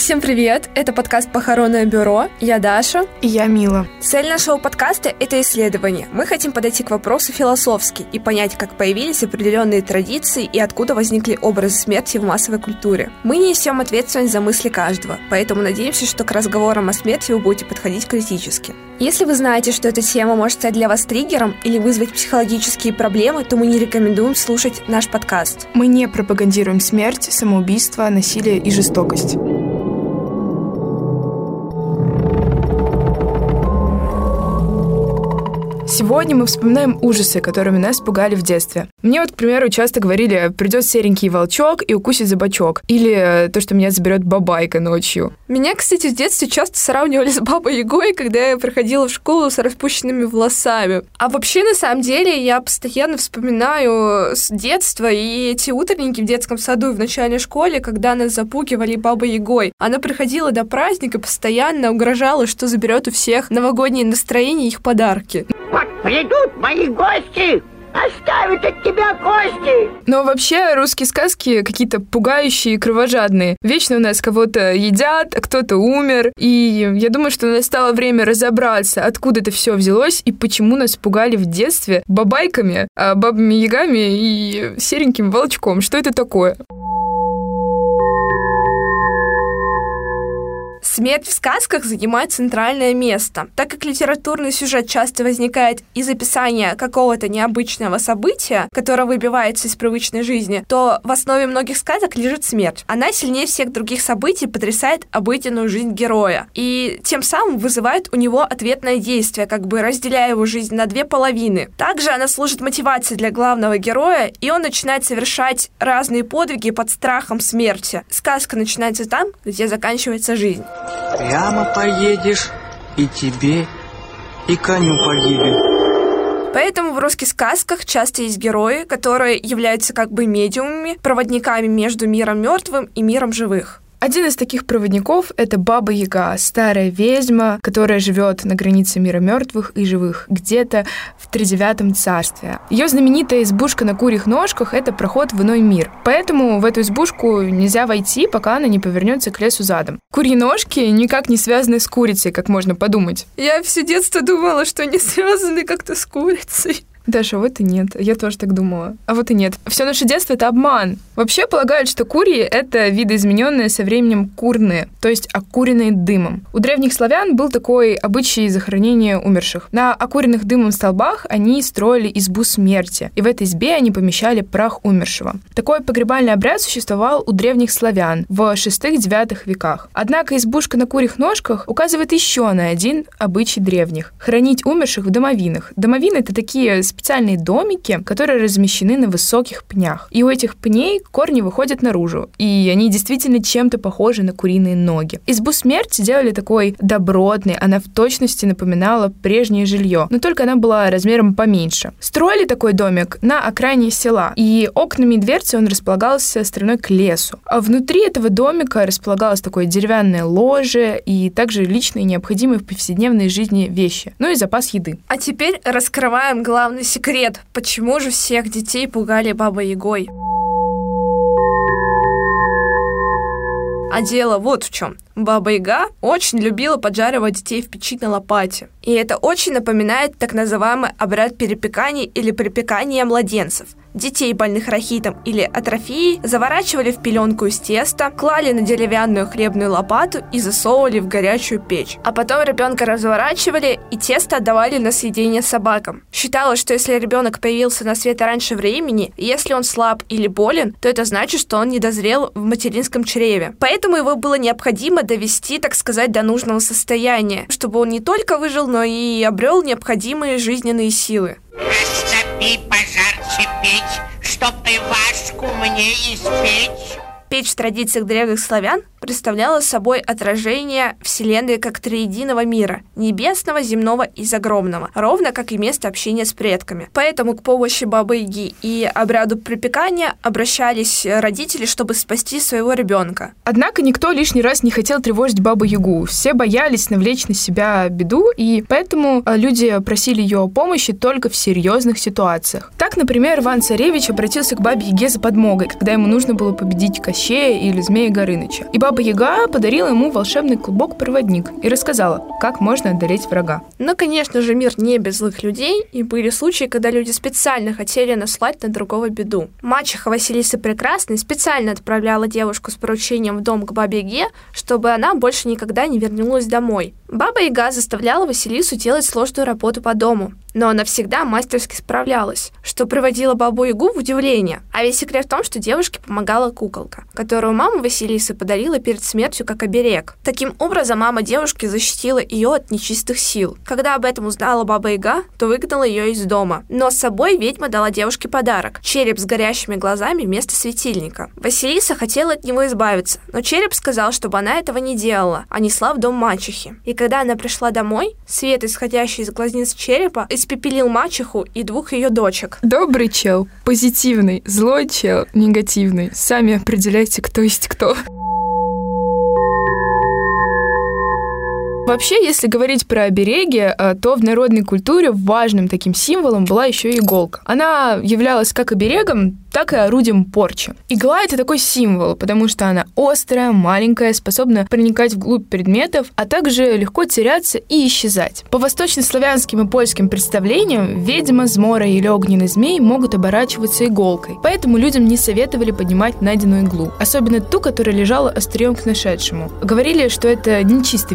Всем привет! Это подкаст «Похоронное бюро». Я Даша. И я Мила. Цель нашего подкаста — это исследование. Мы хотим подойти к вопросу философски и понять, как появились определенные традиции и откуда возникли образы смерти в массовой культуре. Мы не несем ответственность за мысли каждого, поэтому надеемся, что к разговорам о смерти вы будете подходить критически. Если вы знаете, что эта тема может стать для вас триггером или вызвать психологические проблемы, то мы не рекомендуем слушать наш подкаст. Мы не пропагандируем смерть, самоубийство, насилие и жестокость. Сегодня мы вспоминаем ужасы, которыми нас пугали в детстве. Мне вот, к примеру, часто говорили, придет серенький волчок и укусит за бочок. Или э, то, что меня заберет бабайка ночью. Меня, кстати, в детстве часто сравнивали с бабой Егой, когда я проходила в школу с распущенными волосами. А вообще, на самом деле, я постоянно вспоминаю с детства и эти утренники в детском саду и в начальной школе, когда нас запугивали бабой Егой. Она приходила до праздника, постоянно угрожала, что заберет у всех новогоднее настроение и их подарки. Придут мои гости, оставят от тебя кости. Но вообще русские сказки какие-то пугающие и кровожадные. Вечно у нас кого-то едят, а кто-то умер. И я думаю, что настало время разобраться, откуда это все взялось и почему нас пугали в детстве бабайками, а бабами-ягами и сереньким волчком. Что это такое? Смерть в сказках занимает центральное место. Так как литературный сюжет часто возникает из описания какого-то необычного события, которое выбивается из привычной жизни, то в основе многих сказок лежит смерть. Она сильнее всех других событий потрясает обыденную жизнь героя и тем самым вызывает у него ответное действие, как бы разделяя его жизнь на две половины. Также она служит мотивацией для главного героя, и он начинает совершать разные подвиги под страхом смерти. Сказка начинается там, где заканчивается жизнь. Прямо поедешь, и тебе, и коню погибель. Поэтому в русских сказках часто есть герои, которые являются как бы медиумами, проводниками между миром мертвым и миром живых. Один из таких проводников — это Баба Яга, старая ведьма, которая живет на границе мира мертвых и живых, где-то в тридевятом царстве. Ее знаменитая избушка на курьих ножках — это проход в иной мир. Поэтому в эту избушку нельзя войти, пока она не повернется к лесу задом. Курьи ножки никак не связаны с курицей, как можно подумать. Я все детство думала, что они связаны как-то с курицей. Даша, вот и нет. Я тоже так думала. А вот и нет. Все наше детство — это обман. Вообще полагают, что курии — это видоизмененные со временем курные, то есть окуренные дымом. У древних славян был такой обычай захоронения умерших. На окуренных дымом столбах они строили избу смерти, и в этой избе они помещали прах умершего. Такой погребальный обряд существовал у древних славян в 6-9 веках. Однако избушка на курьих ножках указывает еще на один обычай древних — хранить умерших в домовинах. Домовины — это такие специальные домики, которые размещены на высоких пнях. И у этих пней корни выходят наружу, и они действительно чем-то похожи на куриные ноги. Избу смерти делали такой добротной, она в точности напоминала прежнее жилье, но только она была размером поменьше. Строили такой домик на окраине села, и окнами и дверцей он располагался стороной к лесу. А внутри этого домика располагалось такое деревянное ложе и также личные необходимые в повседневной жизни вещи, ну и запас еды. А теперь раскрываем главный секрет, почему же всех детей пугали Бабой Ягой. А дело вот в чем. Баба Яга очень любила поджаривать детей в печи на лопате. И это очень напоминает так называемый обряд перепекания или припекания младенцев. Детей, больных рахитом или атрофией, заворачивали в пеленку из теста, клали на деревянную хлебную лопату и засовывали в горячую печь. А потом ребенка разворачивали и тесто отдавали на съедение собакам. Считалось, что если ребенок появился на свет раньше времени, если он слаб или болен, то это значит, что он не дозрел в материнском чреве. Поэтому его было необходимо довести, так сказать, до нужного состояния, чтобы он не только выжил, но и обрел необходимые жизненные силы. Растопи пожарче печь, чтоб Ивашку мне испечь. Печь в традициях древних славян представляла собой отражение Вселенной как триединого мира, небесного, земного и загробного, ровно как и место общения с предками. Поэтому к помощи Бабы Яги и обряду припекания обращались родители, чтобы спасти своего ребенка. Однако никто лишний раз не хотел тревожить Бабу Ягу. Все боялись навлечь на себя беду, и поэтому э, люди просили ее о помощи только в серьезных ситуациях. Так, например, Иван Царевич обратился к Бабе Яге за подмогой, когда ему нужно было победить Кощея или Змея Горыныча. И Баба Яга подарила ему волшебный клубок-проводник и рассказала, как можно одолеть врага. Но, конечно же, мир не без злых людей, и были случаи, когда люди специально хотели наслать на другого беду. Мачеха Василиса Прекрасной специально отправляла девушку с поручением в дом к бабе Яге, чтобы она больше никогда не вернулась домой. Баба Яга заставляла Василису делать сложную работу по дому, но она всегда мастерски справлялась, что приводило бабу Ягу в удивление. А весь секрет в том, что девушке помогала куколка, которую мама Василисы подарила перед смертью как оберег. Таким образом, мама девушки защитила ее от нечистых сил. Когда об этом узнала баба Яга, то выгнала ее из дома. Но с собой ведьма дала девушке подарок – череп с горящими глазами вместо светильника. Василиса хотела от него избавиться, но череп сказал, чтобы она этого не делала, а несла в дом мачехи. И когда она пришла домой, свет, исходящий из глазниц черепа, испепелил мачеху и двух ее дочек. Добрый чел, позитивный, злой чел, негативный. Сами определяйте, кто есть кто. Вообще, если говорить про обереги, э, то в народной культуре важным таким символом была еще и иголка. Она являлась как оберегом, так и орудием порчи. Игла — это такой символ, потому что она острая, маленькая, способна проникать вглубь предметов, а также легко теряться и исчезать. По восточнославянским и польским представлениям, ведьма, змора или огненный змей могут оборачиваться иголкой, поэтому людям не советовали поднимать найденную иглу, особенно ту, которая лежала острием к нашедшему. Говорили, что это нечисто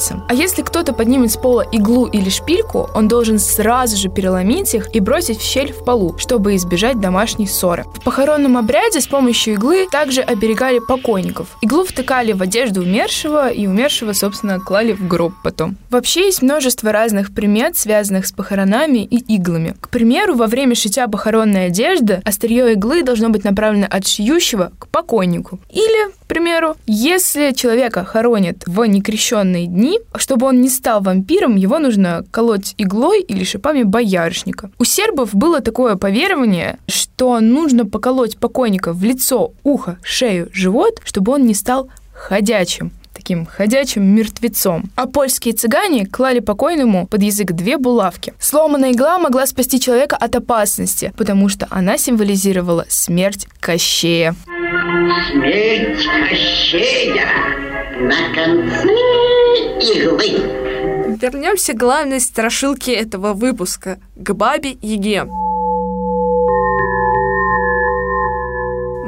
перекидывается. А если кто-то поднимет с пола иглу или шпильку, он должен сразу же переломить их и бросить в щель в полу, чтобы избежать домашней ссоры. В похоронном обряде с помощью иглы также оберегали покойников. Иглу втыкали в одежду умершего, и умершего, собственно, клали в гроб потом. Вообще есть множество разных примет, связанных с похоронами и иглами. К примеру, во время шитья похоронной одежды острие иглы должно быть направлено от шьющего к покойнику. Или, примеру, если человека хоронят в некрещенные дни, чтобы он не стал вампиром, его нужно колоть иглой или шипами боярышника. У сербов было такое поверование, что нужно поколоть покойника в лицо, ухо, шею, живот, чтобы он не стал ходячим таким ходячим мертвецом. А польские цыгане клали покойному под язык две булавки. Сломанная игла могла спасти человека от опасности, потому что она символизировала смерть Кощея. Смерть Кощея на конце иглы. Вернемся к главной страшилке этого выпуска – к бабе Яге.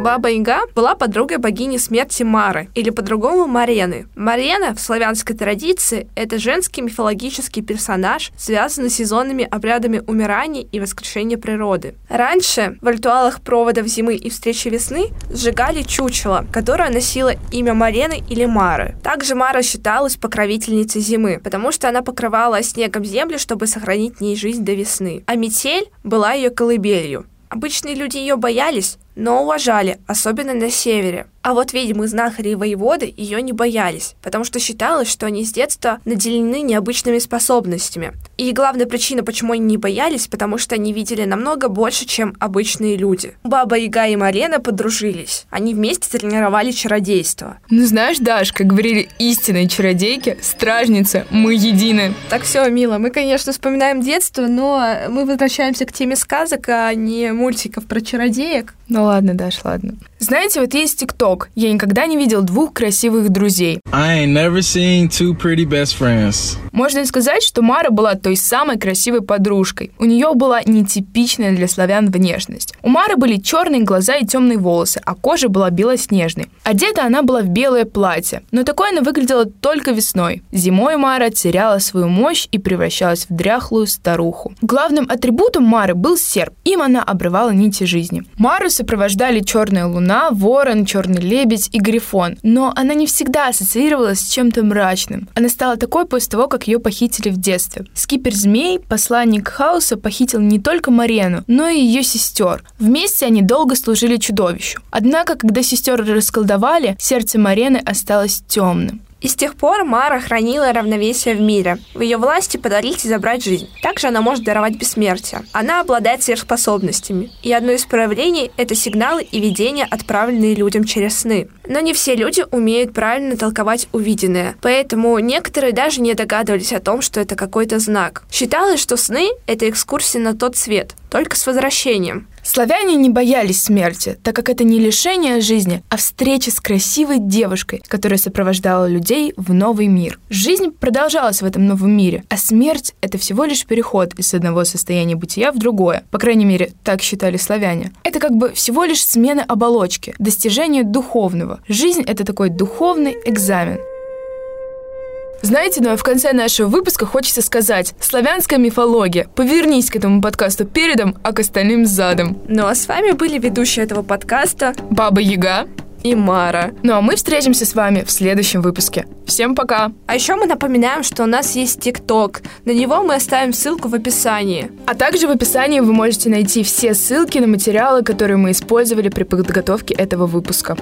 Баба Яга была подругой богини смерти Мары, или по-другому Марены. Марена в славянской традиции – это женский мифологический персонаж, связанный с сезонными обрядами умирания и воскрешения природы. Раньше в ритуалах проводов зимы и встречи весны сжигали чучело, которое носило имя Марены или Мары. Также Мара считалась покровительницей зимы, потому что она покрывала снегом землю, чтобы сохранить в ней жизнь до весны. А метель была ее колыбелью. Обычные люди ее боялись, но уважали, особенно на севере. А вот ведьмы, знахари и воеводы ее не боялись, потому что считалось, что они с детства наделены необычными способностями. И главная причина, почему они не боялись, потому что они видели намного больше, чем обычные люди. Баба Яга и Марена подружились. Они вместе тренировали чародейство. Ну знаешь, Даш, как говорили истинные чародейки, стражница, мы едины. Так все, мило, мы, конечно, вспоминаем детство, но мы возвращаемся к теме сказок, а не мультиков про чародеек. Ну ладно, Даш, ладно. Знаете, вот есть ТикТок. Я никогда не видел двух красивых друзей. I ain't never seen two pretty best friends. Можно сказать, что Мара была той самой красивой подружкой. У нее была нетипичная для славян внешность. У Мары были черные глаза и темные волосы, а кожа была белоснежной. Одета она была в белое платье, но такое она выглядела только весной. Зимой Мара теряла свою мощь и превращалась в дряхлую старуху. Главным атрибутом Мары был серп. Им она обрывала нити жизни. Мару сопровождали черная луна, ворон, черный лебедь и грифон. Но она не всегда ассоциировалась с чем-то мрачным. Она стала такой после того, как ее похитили в детстве. Скипер Змей, посланник хаоса, похитил не только Марену, но и ее сестер. Вместе они долго служили чудовищу. Однако, когда сестер расколдовали, сердце Марены осталось темным. И с тех пор Мара хранила равновесие в мире. В ее власти подарить и забрать жизнь. Также она может даровать бессмертие. Она обладает сверхспособностями. И одно из проявлений — это сигналы и видения, отправленные людям через сны. Но не все люди умеют правильно толковать увиденное. Поэтому некоторые даже не догадывались о том, что это какой-то знак. Считалось, что сны — это экскурсия на тот свет, только с возвращением. Славяне не боялись смерти, так как это не лишение жизни, а встреча с красивой девушкой, которая сопровождала людей в новый мир. Жизнь продолжалась в этом новом мире, а смерть — это всего лишь переход из одного состояния бытия в другое. По крайней мере, так считали славяне. Это как бы всего лишь смена оболочки, достижение духовного. Жизнь — это такой духовный экзамен. Знаете, ну а в конце нашего выпуска хочется сказать «Славянская мифология». Повернись к этому подкасту передом, а к остальным задом. Ну а с вами были ведущие этого подкаста Баба Яга и Мара. Ну а мы встретимся с вами в следующем выпуске. Всем пока! А еще мы напоминаем, что у нас есть ТикТок. На него мы оставим ссылку в описании. А также в описании вы можете найти все ссылки на материалы, которые мы использовали при подготовке этого выпуска.